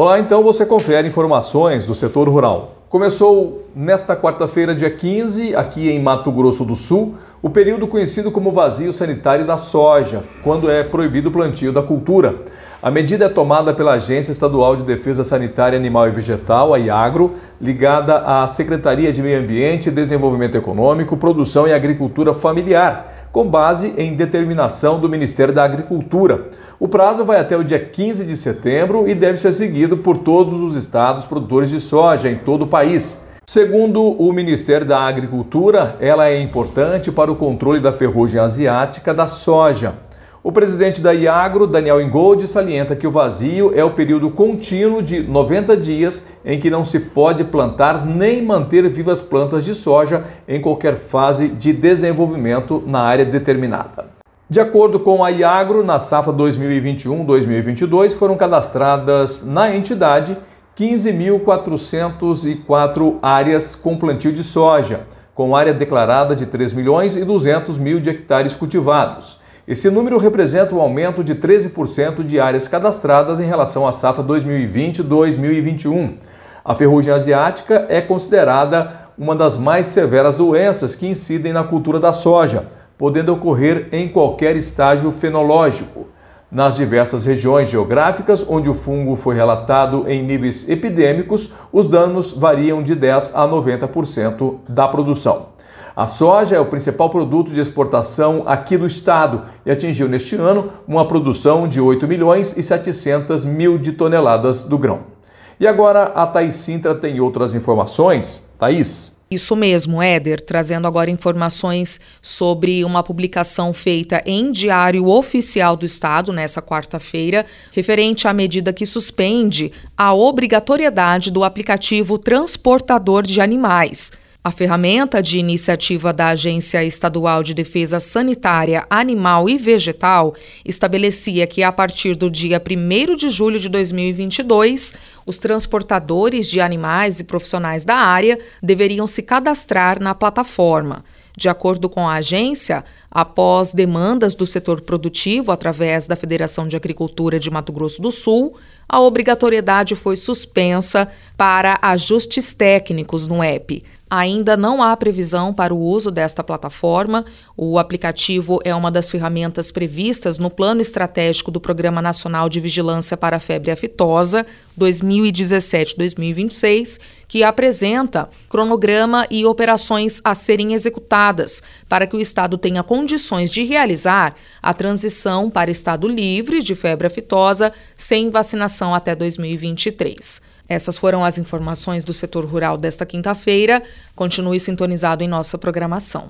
Olá, então você confere informações do setor rural. Começou nesta quarta-feira, dia 15, aqui em Mato Grosso do Sul, o período conhecido como vazio sanitário da soja, quando é proibido o plantio da cultura. A medida é tomada pela Agência Estadual de Defesa Sanitária Animal e Vegetal, a IAGRO, ligada à Secretaria de Meio Ambiente, Desenvolvimento Econômico, Produção e Agricultura Familiar, com base em determinação do Ministério da Agricultura. O prazo vai até o dia 15 de setembro e deve ser seguido por todos os estados produtores de soja em todo o país. Segundo o Ministério da Agricultura, ela é importante para o controle da ferrugem asiática da soja. O presidente da Iagro, Daniel Ingold, salienta que o vazio é o período contínuo de 90 dias em que não se pode plantar nem manter vivas plantas de soja em qualquer fase de desenvolvimento na área determinada. De acordo com a Iagro, na safra 2021-2022 foram cadastradas na entidade 15.404 áreas com plantio de soja, com área declarada de 3 milhões e 200 mil de hectares cultivados. Esse número representa um aumento de 13% de áreas cadastradas em relação à safra 2020-2021. A ferrugem asiática é considerada uma das mais severas doenças que incidem na cultura da soja, podendo ocorrer em qualquer estágio fenológico. Nas diversas regiões geográficas onde o fungo foi relatado em níveis epidêmicos, os danos variam de 10 a 90% da produção. A soja é o principal produto de exportação aqui do estado e atingiu neste ano uma produção de 8 milhões e 700 mil de toneladas do grão. E agora a Thaís Sintra tem outras informações. Thaís. Isso mesmo, Éder, trazendo agora informações sobre uma publicação feita em Diário Oficial do Estado nessa quarta-feira, referente à medida que suspende a obrigatoriedade do aplicativo transportador de animais. A ferramenta de iniciativa da Agência Estadual de Defesa Sanitária Animal e Vegetal estabelecia que, a partir do dia 1 de julho de 2022, os transportadores de animais e profissionais da área deveriam se cadastrar na plataforma. De acordo com a agência, após demandas do setor produtivo através da Federação de Agricultura de Mato Grosso do Sul, a obrigatoriedade foi suspensa para ajustes técnicos no app. Ainda não há previsão para o uso desta plataforma. O aplicativo é uma das ferramentas previstas no Plano Estratégico do Programa Nacional de Vigilância para a Febre Aftosa 2017-2026, que apresenta cronograma e operações a serem executadas para que o Estado tenha condições de realizar a transição para Estado livre de febre aftosa sem vacinação até 2023. Essas foram as informações do setor rural desta quinta-feira. Continue sintonizado em nossa programação.